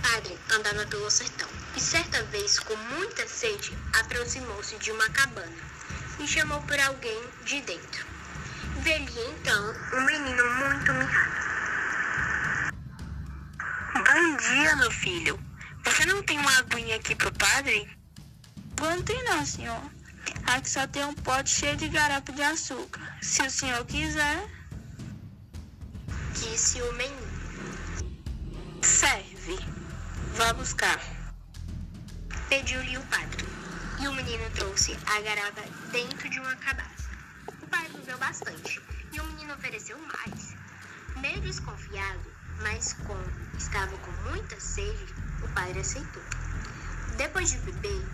padre andava pelo sertão e certa vez, com muita sede, aproximou-se de uma cabana e chamou por alguém de dentro. Veio então um menino muito mirrado. Bom dia, meu filho. Você não tem uma aguinha aqui pro padre? Não tem não, senhor. Aqui só tem um pote cheio de garapa de açúcar. Se o senhor quiser. Disse o menino. Vá buscar. Pediu-lhe o padre. E o menino trouxe a garapa dentro de uma cabaça. O padre bebeu bastante. E o menino ofereceu mais. Meio desconfiado, mas como estava com muita sede, o padre aceitou. Depois de beber,